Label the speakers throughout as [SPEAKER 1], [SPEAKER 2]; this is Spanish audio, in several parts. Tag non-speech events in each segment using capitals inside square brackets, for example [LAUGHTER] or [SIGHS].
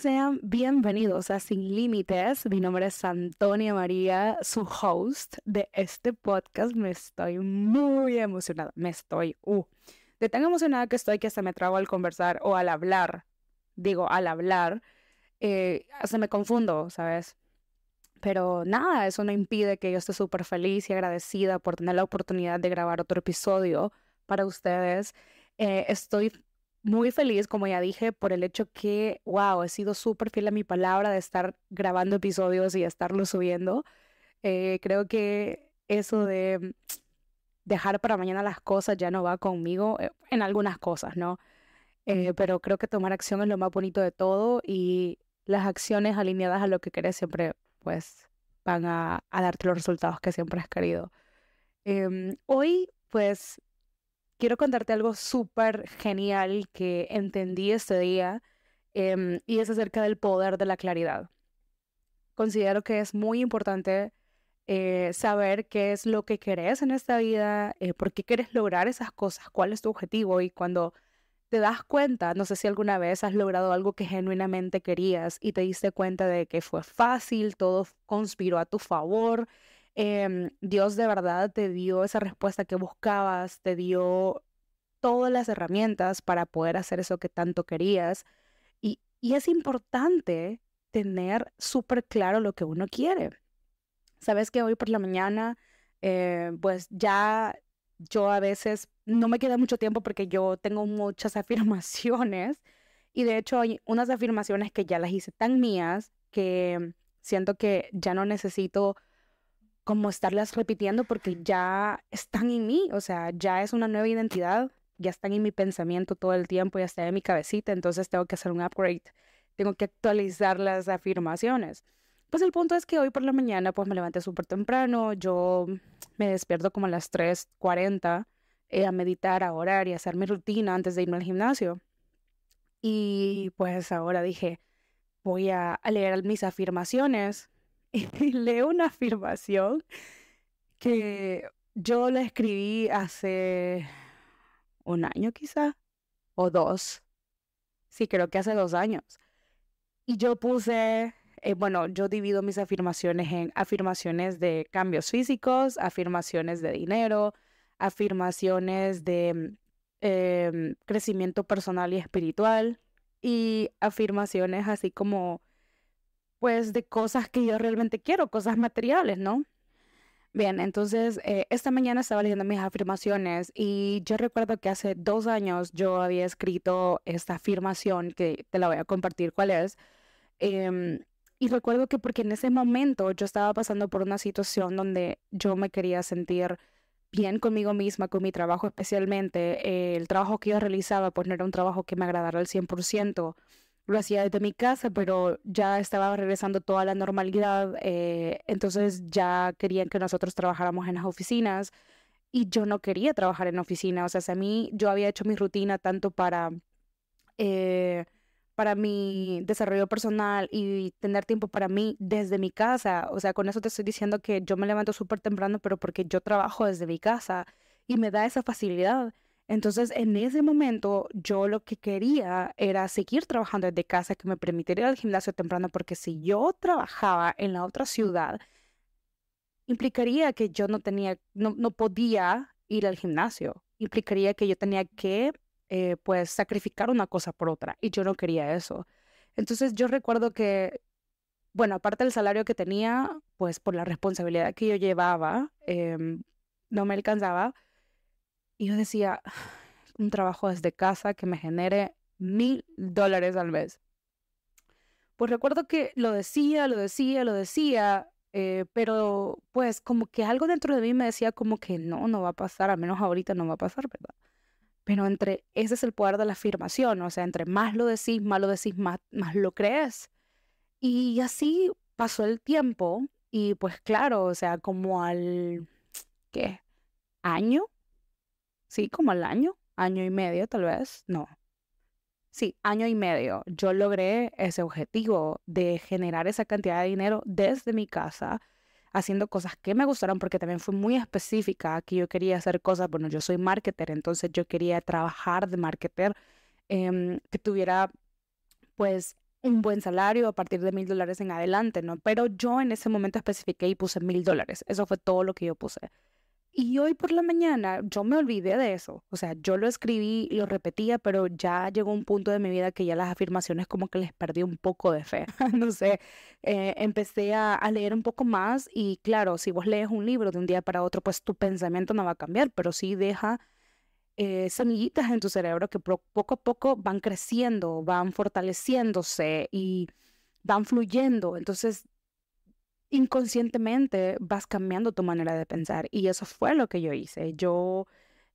[SPEAKER 1] Sean bienvenidos a Sin Límites. Mi nombre es Antonia María, su host de este podcast. Me estoy muy emocionada. Me estoy, uh, de tan emocionada que estoy que hasta me trago al conversar o al hablar. Digo, al hablar, eh, hasta me confundo, ¿sabes? Pero nada, eso no impide que yo esté súper feliz y agradecida por tener la oportunidad de grabar otro episodio para ustedes. Eh, estoy muy feliz, como ya dije, por el hecho que, wow, he sido súper fiel a mi palabra de estar grabando episodios y estarlos subiendo. Eh, creo que eso de dejar para mañana las cosas ya no va conmigo eh, en algunas cosas, ¿no? Eh, pero creo que tomar acción es lo más bonito de todo y las acciones alineadas a lo que querés siempre, pues, van a, a darte los resultados que siempre has querido. Em, hoy, pues, quiero contarte algo súper genial que entendí este día em, y es acerca del poder de la claridad. Considero que es muy importante eh, saber qué es lo que querés en esta vida, eh, por qué quieres lograr esas cosas, cuál es tu objetivo y cuando te das cuenta, no sé si alguna vez has logrado algo que genuinamente querías y te diste cuenta de que fue fácil, todo conspiró a tu favor, Em, Dios de verdad te dio esa respuesta que buscabas, te dio todas las herramientas para poder hacer eso que tanto querías. Y, es importante tener súper claro lo que uno quiere. Sabes que hoy por la mañana, eh, pues ya yo a veces no me queda mucho tiempo porque yo tengo muchas [LAUGHS] afirmaciones y de hecho hay unas afirmaciones que ya las hice tan mías que siento que ya no necesito como estarlas repitiendo porque ya están en mí, o sea, ya es una nueva identidad, ya están en mi pensamiento todo el tiempo, ya está en mi cabecita, entonces tengo que hacer un upgrade, tengo que actualizar las afirmaciones. Pues el punto es que hoy por la mañana pues me levanté súper temprano, yo me despierto como a las 3.40 eh, a meditar, a orar y a hacer mi rutina antes de irme al gimnasio. Y pues ahora dije, voy a leer mis afirmaciones [LAUGHS] leo una afirmación que yo la escribí hace un año quizá, o dos. Sí, creo que hace dos años. Y yo puse, eh, bueno, yo divido mis afirmaciones en afirmaciones de cambios físicos, afirmaciones de dinero, afirmaciones de em, crecimiento personal y espiritual y afirmaciones así como pues de cosas que yo realmente quiero, cosas materiales, ¿no? Bien, entonces eh, esta mañana estaba leyendo mis afirmaciones y yo recuerdo que hace dos años yo había escrito esta afirmación que te la voy a compartir cuál es. Em, y recuerdo que porque en ese momento yo estaba pasando por una situación donde yo me quería sentir bien conmigo misma, con mi trabajo especialmente. el trabajo que yo realizaba pues no era un trabajo que me agradara al 100% lo hacía desde mi casa, pero ya estaba regresando toda la normalidad, eh, entonces ya querían que nosotros trabajáramos en las oficinas y yo no quería trabajar en oficina, o sea, a mí yo había hecho mi rutina tanto para, eh, para mi desarrollo personal y tener tiempo para mí desde mi casa, o sea, con eso te estoy diciendo que yo me levanto súper temprano, pero porque yo trabajo desde mi casa y me da esa facilidad. Entonces, en ese momento, yo lo que quería era seguir trabajando desde casa, que me permitiera ir al gimnasio temprano, porque si yo trabajaba en la otra ciudad, implicaría que yo no tenía, no, no podía ir al gimnasio. Implicaría que yo tenía que, eh, pues, sacrificar una cosa por otra. Y yo no quería eso. Entonces, yo recuerdo que, bueno, aparte del salario que tenía, pues, por la responsabilidad que yo llevaba, em, no me alcanzaba y yo decía, un trabajo desde casa que me genere mil dólares al mes. Pues recuerdo que lo decía, lo decía, lo decía, eh, pero pues como que algo dentro de mí me decía como que no, no va a pasar, al menos ahorita no va a pasar, ¿verdad? Pero entre, ese es el poder de la afirmación, o sea, entre más lo decís, más lo decís, más, más lo crees. Y así pasó el tiempo y pues claro, o sea, como al, ¿qué? Año, sí, como al año, año y medio tal vez, no. Sí, año y medio, yo logré ese objetivo de generar esa cantidad de dinero desde mi casa, haciendo cosas que me gustaron, porque también fue muy específica que yo quería hacer cosas, bueno, yo soy marketer, entonces yo quería trabajar de marketer em, que tuviera pues un buen salario a partir de mil dólares en adelante, ¿no? Pero yo en ese momento especifiqué y puse mil dólares. Eso fue todo lo que yo puse. Y hoy por la mañana yo me olvidé de eso. O sea, yo lo escribí lo repetía, pero ya llegó un punto de mi vida que ya las afirmaciones como que les perdí un poco de fe. [LAUGHS] no sé, eh, empecé a, a, leer un poco más y claro, si vos lees un libro de un día para otro, pues tu pensamiento no va a cambiar, pero sí deja eh, semillitas en tu cerebro que poco a poco van creciendo, van fortaleciéndose y van fluyendo. Entonces, inconscientemente vas cambiando tu manera de pensar. Y eso fue lo que yo hice. Yo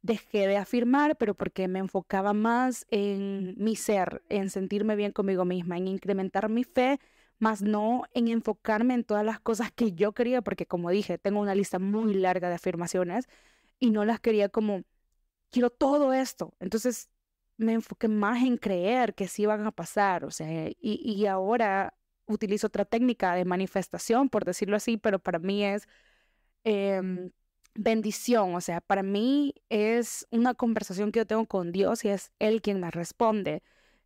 [SPEAKER 1] dejé de afirmar, pero porque me enfocaba más en mi ser, en sentirme bien conmigo misma, en incrementar mi fe, más no en enfocarme en todas las cosas que yo quería, porque como dije, tengo una lista muy larga de afirmaciones y no las quería como quiero todo esto. Entonces me enfoqué más en creer que sí van a pasar, o sea, y, ahora utilizo otra técnica de manifestación, por decirlo así, pero para mí es em, bendición, o sea, para mí es una conversación que yo tengo con Dios y es Él quien me responde.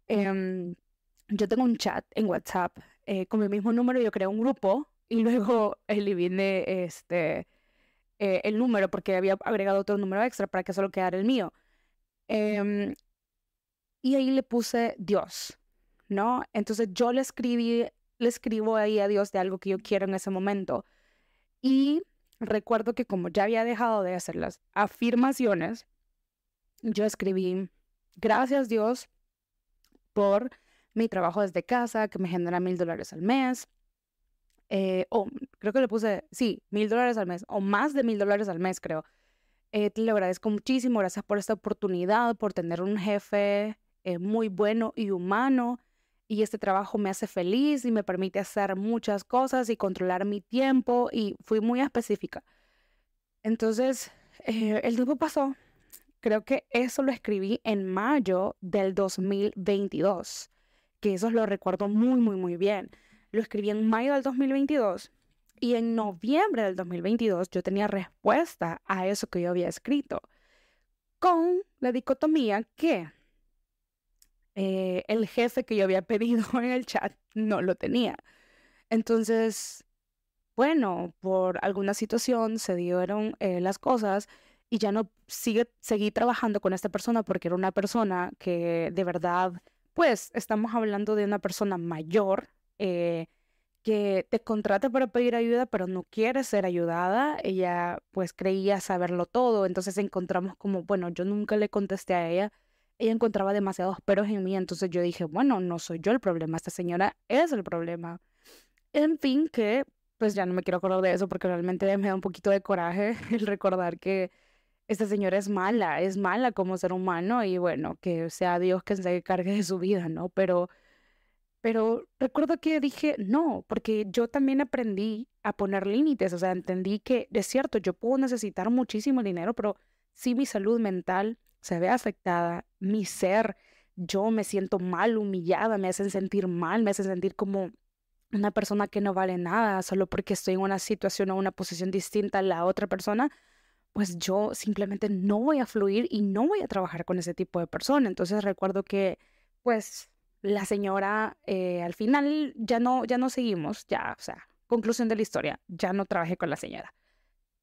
[SPEAKER 1] Em, yo tengo un chat en WhatsApp eh, con mi mismo número, yo creo un grupo y luego [LAUGHS] viene este eh, el número porque había agregado otro número extra para que solo quedara el mío. Em, y ahí le puse Dios, ¿no? Entonces yo le escribí, le escribo ahí a Dios de algo que yo quiero en ese momento. Y recuerdo que como ya había dejado de hacer las afirmaciones, yo escribí, gracias Dios por mi trabajo desde casa, que me genera mil dólares al mes. Eh, o creo que le puse, sí, mil dólares al mes, o más de mil dólares al mes, creo. Eh, te agradezco muchísimo, gracias por esta oportunidad, por tener un jefe eh, muy bueno y humano. Y este trabajo me hace feliz y me permite hacer muchas cosas y controlar mi tiempo. Y fui muy específica. Entonces, el tiempo pasó. Creo que eso lo escribí en mayo del 2022. Que eso lo recuerdo muy, muy, muy bien. Lo escribí en mayo del 2022 y en noviembre del 2022 yo tenía respuesta a eso que yo había escrito con la dicotomía que eh, el jefe que yo había pedido [LAUGHS] en el chat no lo tenía. Entonces, bueno, por alguna situación se dieron eh, las cosas y ya no sigue, seguí trabajando con esta persona porque era una persona que de verdad, pues estamos hablando de una persona mayor, eh, que te contrata para pedir ayuda, pero no quiere ser ayudada. Ella pues creía saberlo todo, entonces encontramos como, bueno, yo nunca le contesté a ella. Ella encontraba demasiados peros en mí, entonces yo dije, bueno, no soy yo el problema, esta señora es el problema. En fin, que pues ya no me quiero acordar de eso porque realmente me da un poquito de coraje [LAUGHS] el recordar que esta señora es mala, es mala como ser humano y bueno, que sea Dios quien se cargue de su vida, ¿no? Pero pero recuerdo que dije, no, porque yo también aprendí a poner límites, o sea, entendí que es cierto, yo puedo necesitar muchísimo dinero, pero si mi salud mental se ve afectada, mi ser, yo me siento mal, humillada, me hacen sentir mal, me hacen sentir como una persona que no vale nada solo porque estoy en una situación o una posición distinta a la otra persona, pues yo simplemente no voy a fluir y no voy a trabajar con ese tipo de persona. Entonces recuerdo que, pues, la señora, eh, al final ya no, ya no seguimos, ya, o sea, conclusión de la historia, ya no trabajé con la señora.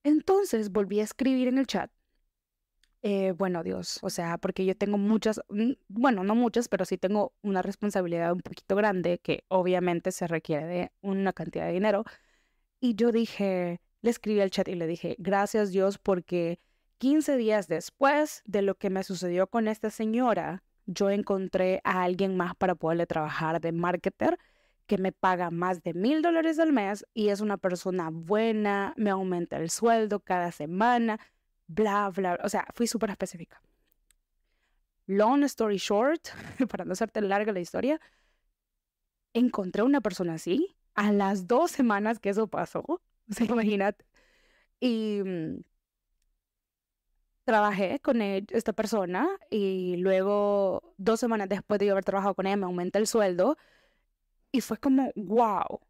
[SPEAKER 1] Entonces volví a escribir en el chat, eh, bueno, Dios, o sea, porque yo tengo muchas, mm, bueno, no muchas, pero sí tengo una responsabilidad un poquito grande que obviamente se requiere de una cantidad de dinero. Y yo dije, le escribí al chat y le dije, gracias Dios porque 15 días después de lo que me sucedió con esta señora, yo encontré a alguien más para poderle trabajar de marketer que me paga más de mil dólares al mes y es una persona buena, me aumenta el sueldo cada semana, bla, bla. O sea, fui súper específica. Long story short, [LAUGHS] para no hacerte larga la historia, encontré una persona así a las dos semanas que eso pasó. [LAUGHS] O sea, imagínate. Y mm, trabajé con esta persona y luego dos semanas después de yo haber trabajado con ella me aumenta el sueldo y fue como, wow.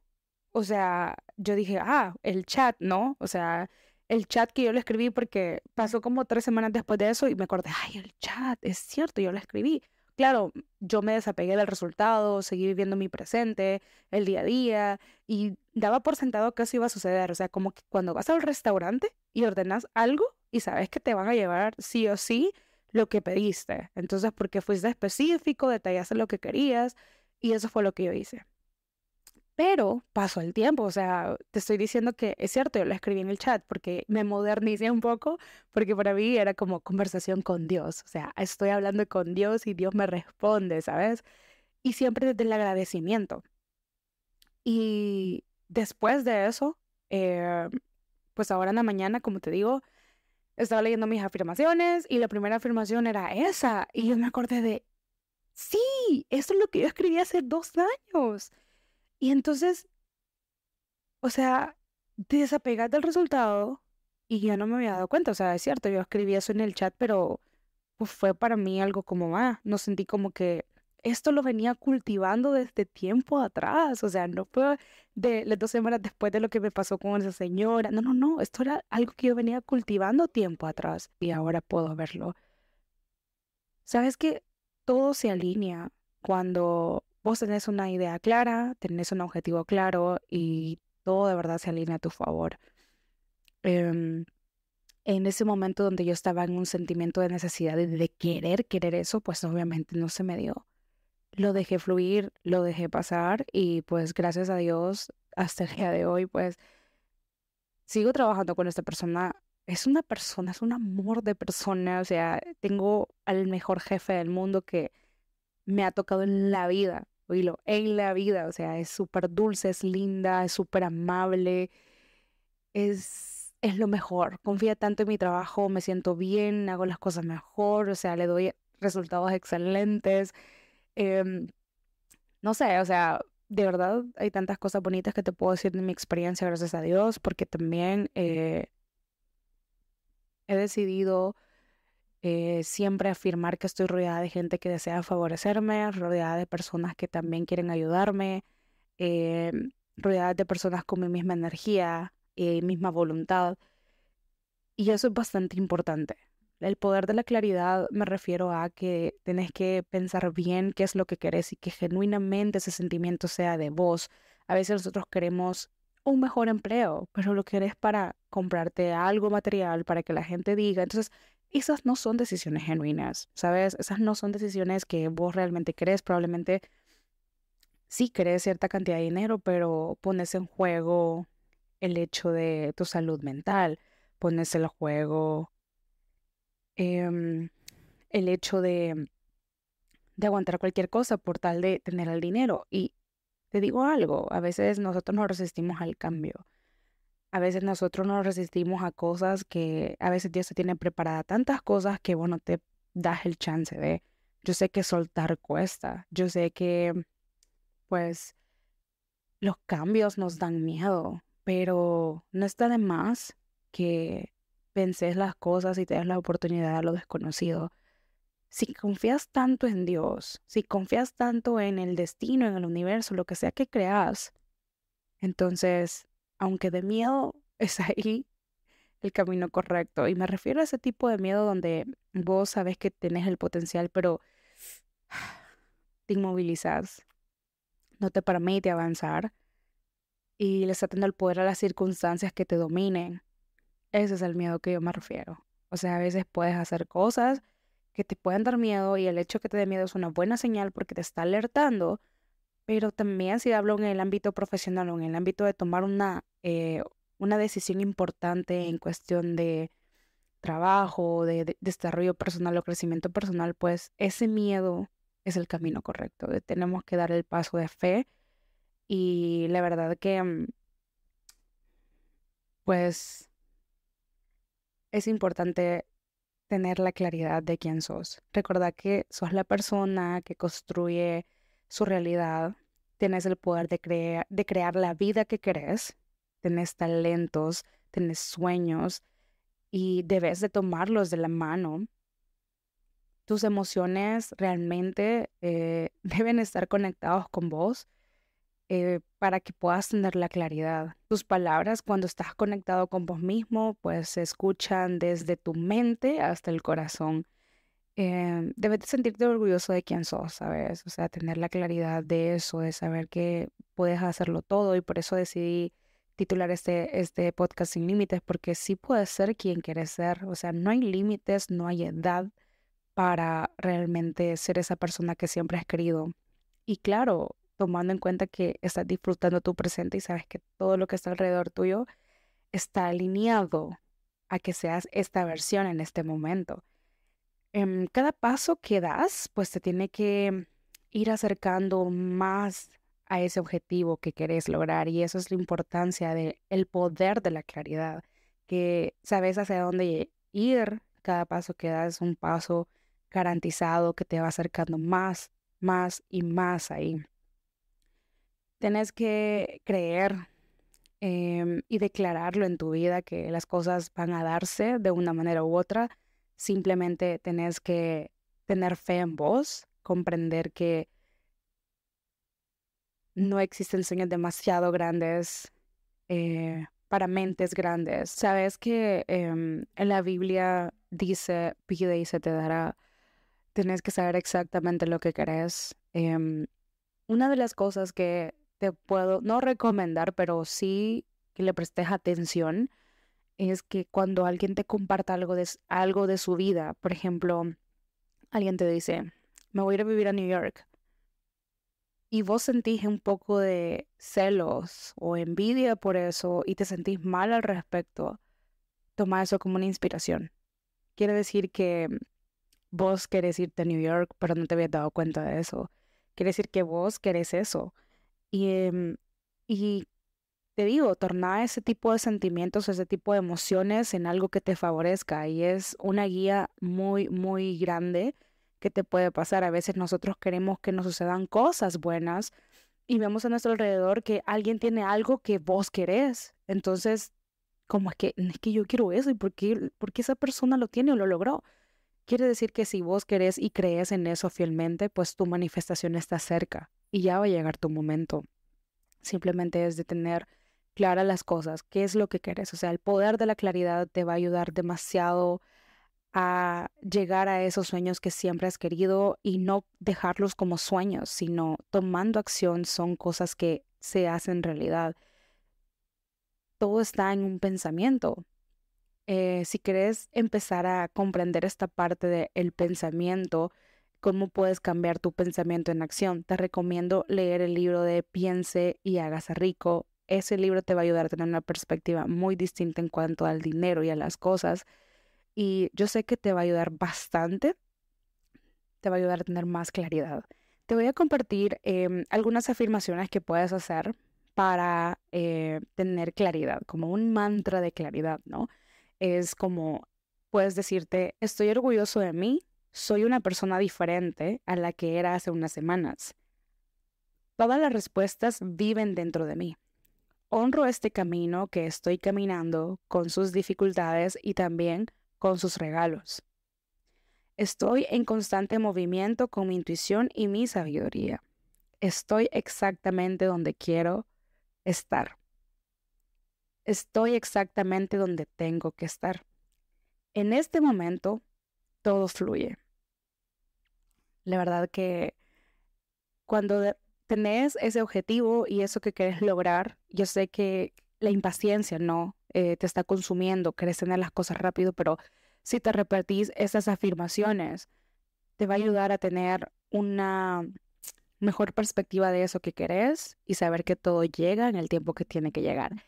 [SPEAKER 1] O sea, yo dije, ah, el chat, ¿no? O sea, el chat que yo le escribí porque pasó como tres semanas después de eso y me acordé, ay, el chat, es cierto, yo lo escribí. claro, yo me desapegué del resultado, seguí viviendo mi presente, el día a día, y daba por sentado que eso iba a suceder. O sea, como cuando vas al restaurante y ordenas algo y sabes que te van a llevar sí o sí lo que pediste. Entonces, porque fuiste específico, detallaste lo que querías, y eso fue lo que yo hice. Pero pasó el tiempo, o sea, te estoy diciendo que es cierto, yo lo escribí en el chat porque me modernicé un poco, porque para mí era como conversación con Dios, o sea, estoy hablando con Dios y Dios me responde, ¿sabes? Y siempre desde el agradecimiento. Y después de eso, eh, pues ahora en la mañana, como te digo, estaba leyendo mis afirmaciones y la primera afirmación era esa. Y yo me acordé de, sí, esto es lo que yo escribí hace dos años. Y entonces, o sea, te desapegas del resultado y ya no me había dado cuenta. O sea, es cierto, yo escribí eso en el chat, pero pues, fue para mí algo como, ah, no sentí como que esto lo venía cultivando desde tiempo atrás. O sea, no fue de las dos semanas después de lo que me pasó con esa señora. No, no, no, esto era algo que yo venía cultivando tiempo atrás y ahora puedo verlo. ¿Sabes que todo se alinea cuando vos tenés una idea clara, tenés un objetivo claro y todo de verdad se alinea a tu favor. Em, en ese momento donde yo estaba en un sentimiento de necesidad de, de querer, querer eso, pues obviamente no se me dio. Lo dejé fluir, lo dejé pasar y pues gracias a Dios hasta el día de hoy pues sigo trabajando con esta persona. Es una persona, es un amor de persona, o sea, tengo al mejor jefe del mundo que me ha tocado en la vida oílo, en la vida, o sea, es súper dulce, es linda, es súper amable, es, es lo mejor. Confía tanto en mi trabajo, me siento bien, hago las cosas mejor, o sea, le doy resultados excelentes. Em, no sé, o sea, de verdad hay tantas cosas bonitas que te puedo decir de mi experiencia, gracias a Dios, porque también eh, he decidido eh, siempre afirmar que estoy rodeada de gente que desea favorecerme, rodeada de personas que también quieren ayudarme, eh, rodeada de personas con mi misma energía y misma voluntad. Y eso es bastante importante. El poder de la claridad me refiero a que tenés que pensar bien qué es lo que querés y que genuinamente ese sentimiento sea de vos. A veces nosotros queremos un mejor empleo, pero lo querés para comprarte algo material, para que la gente diga. Entonces, esas no son decisiones genuinas, ¿sabes? Esas no son decisiones que vos realmente crees. Probablemente sí crees cierta cantidad de dinero, pero pones en juego el hecho de tu salud mental, pones en juego em, el hecho de, de aguantar cualquier cosa por tal de tener el dinero. Y te digo algo, a veces nosotros nos resistimos al cambio. A veces nosotros nos resistimos a cosas que a veces Dios se tiene preparada tantas cosas que, bueno, te das el chance de. Yo sé que soltar cuesta. Yo sé que, pues, los cambios nos dan miedo, pero no está de más que penses las cosas y te des la oportunidad a lo desconocido. Si confías tanto en Dios, si confías tanto en el destino, en el universo, lo que sea que creas, entonces aunque de miedo, [LAUGHS] es ahí el camino correcto. Y me refiero a ese tipo de miedo donde vos sabes que tenés el potencial, pero [SIGHS] te inmovilizas, no te permite avanzar y le está dando el poder a las circunstancias que te dominen. Ese es el miedo que yo me refiero. O sea, a veces puedes hacer cosas que te pueden dar miedo y el hecho que te dé miedo es una buena señal porque te está alertando pero también si hablo en el ámbito profesional o en el ámbito de tomar una, eh, una decisión importante en cuestión de trabajo, de, desarrollo personal o crecimiento personal, pues ese miedo es el camino correcto. tenemos que dar el paso de fe y la verdad que, mm, pues, es importante tener la claridad de quién sos. Recordar que sos la persona que construye su realidad, tienes el poder de, crear la vida que querés, tienes talentos, tienes sueños y debes de tomarlos de la mano. Tus emociones realmente eh, [LAUGHS] deben estar conectados con vos eh, para que puedas tener la claridad. Tus palabras cuando estás conectado con vos mismo, pues se escuchan desde tu mente hasta el corazón. Eh, debes de sentirte orgulloso de quién sos, ¿sabes? O sea, tener la claridad de eso, de saber que puedes hacerlo todo y por eso decidí titular este, este podcast sin límites, porque sí puedes ser quien quieres ser, o sea, no hay límites, no hay edad para realmente ser esa persona que siempre has querido. Y claro, tomando en cuenta que estás disfrutando tu presente y sabes que todo lo que está alrededor tuyo está alineado a que seas esta versión en este momento. En cada paso que das, pues te tiene que ir acercando más a ese objetivo que querés lograr y eso es la importancia del el poder de la claridad, que sabes hacia dónde ir, cada paso que das es un paso garantizado que te va acercando más, más y más ahí. Tienes que creer em, y declararlo en tu vida que las cosas van a darse de una manera u otra. Simplemente tenés que tener fe en vos, comprender que no existen sueños demasiado grandes eh, para mentes grandes. Sabes que em, en la Biblia dice, pide y se te dará. Tienes que saber exactamente lo que querés. Em, una de las cosas que te puedo, no recomendar, pero sí que le prestes atención, es que cuando alguien te comparta algo de, algo de su vida, por ejemplo, alguien te dice, me voy a ir a vivir a New York, y vos sentís un poco de celos o envidia por eso y te sentís mal al respecto, toma eso como una inspiración. Quiere decir que vos querés irte a New York, pero no te habías dado cuenta de eso. Quiere decir que vos querés eso. Y, em, y te digo, torna ese tipo de sentimientos, ese tipo de emociones en algo que te favorezca. Y es una guía muy, muy grande que te puede pasar. A veces nosotros queremos que nos sucedan cosas buenas y vemos a nuestro alrededor que alguien tiene algo que vos querés. Entonces, como es que, es que yo quiero eso y por qué, por qué esa persona lo tiene o lo logró. Quiere decir que si vos querés y crees en eso fielmente, pues tu manifestación está cerca y ya va a llegar tu momento. Simplemente es de tener claras las cosas, qué es lo que querés. O sea, el poder de la claridad te va a ayudar demasiado a llegar a esos sueños que siempre has querido y no dejarlos como sueños, sino tomando acción son cosas que se hacen realidad. Todo está en un pensamiento. Eh, si quieres empezar a comprender esta parte del pensamiento, cómo puedes cambiar tu pensamiento en acción, te recomiendo leer el libro de Piense y hágase rico. Ese libro te va a ayudar a tener una perspectiva muy distinta en cuanto al dinero y a las cosas y yo sé que te va a ayudar bastante, te va a ayudar a tener más claridad. Te voy a compartir em, algunas afirmaciones que puedes hacer para eh, tener claridad, como un mantra de claridad, ¿no? Es como puedes decirte, estoy orgulloso de mí, soy una persona diferente a la que era hace unas semanas. Todas las respuestas viven dentro de mí. Honro este camino que estoy caminando con sus dificultades y también con sus regalos. Estoy en constante movimiento con mi intuición y mi sabiduría. Estoy exactamente donde quiero estar. Estoy exactamente donde tengo que estar. En este momento, todo fluye. La verdad que cuando tenés ese objetivo y eso que querés lograr, yo sé que la impaciencia, ¿no? Eh, te está consumiendo, querés tener las cosas rápido, pero si te repetís esas afirmaciones, te va a ayudar a tener una mejor perspectiva de eso que querés y saber que todo llega en el tiempo que tiene que llegar.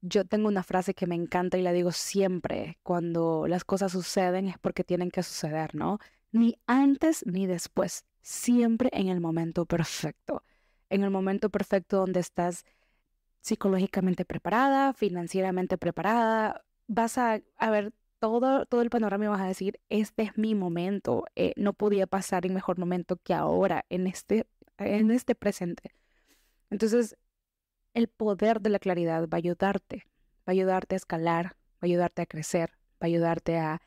[SPEAKER 1] Yo tengo una frase que me encanta y la digo siempre, cuando las cosas suceden es porque tienen que suceder, ¿no? Ni antes ni después, siempre en el momento perfecto, en el momento perfecto donde estás psicológicamente preparada, financieramente preparada, vas a, ver todo, todo el panorama y vas a decir, este es mi momento, eh, no podía pasar en mejor momento que ahora, en este, en este presente. Entonces, el poder de la claridad va a ayudarte, va a ayudarte a escalar, va a ayudarte a crecer, va a ayudarte a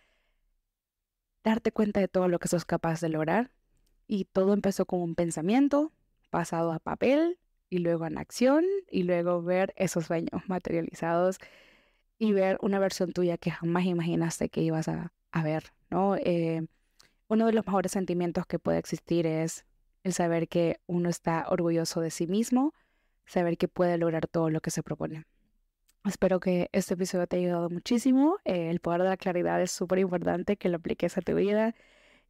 [SPEAKER 1] darte cuenta de todo lo que sos capaz de lograr. Y todo empezó con un pensamiento pasado a papel y luego en acción y luego ver esos sueños materializados y ver una versión tuya que jamás imaginaste que ibas a, ver, ¿no? Eh, uno de los mejores sentimientos que puede existir es el saber que uno está orgulloso de sí mismo, saber que puede lograr todo lo que se propone. Espero que este episodio te haya ayudado muchísimo. Eh, el poder de la claridad es súper importante que lo apliques a tu vida.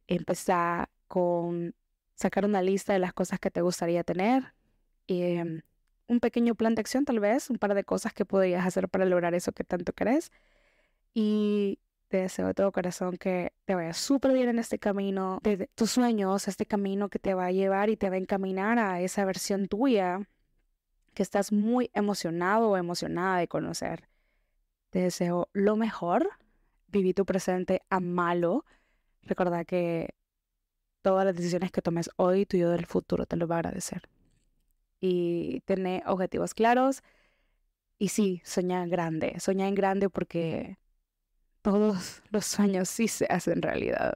[SPEAKER 1] Empezar con sacar una lista de las cosas que te gustaría tener. Em, un pequeño plan de acción tal vez, un par de cosas que podrías hacer para lograr eso que tanto querés. Y te deseo de todo corazón que te vaya súper bien en este camino de tus sueños, este camino que te va a llevar y te va a encaminar a esa versión tuya que estás muy emocionado o emocionada de conocer. Te deseo lo mejor. Viví tu presente a malo. Recuerda que todas las decisiones que tomes hoy, tu yo del futuro te lo va a agradecer. Y tener objetivos claros. Y sí, soñar grande. Soñar en grande porque todos los sueños sí se hacen realidad.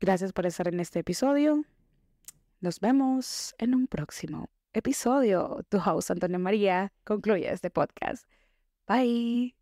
[SPEAKER 1] Gracias por estar en este episodio. Nos vemos en un próximo episodio. Tu host, Antonio María, concluye este podcast. Bye.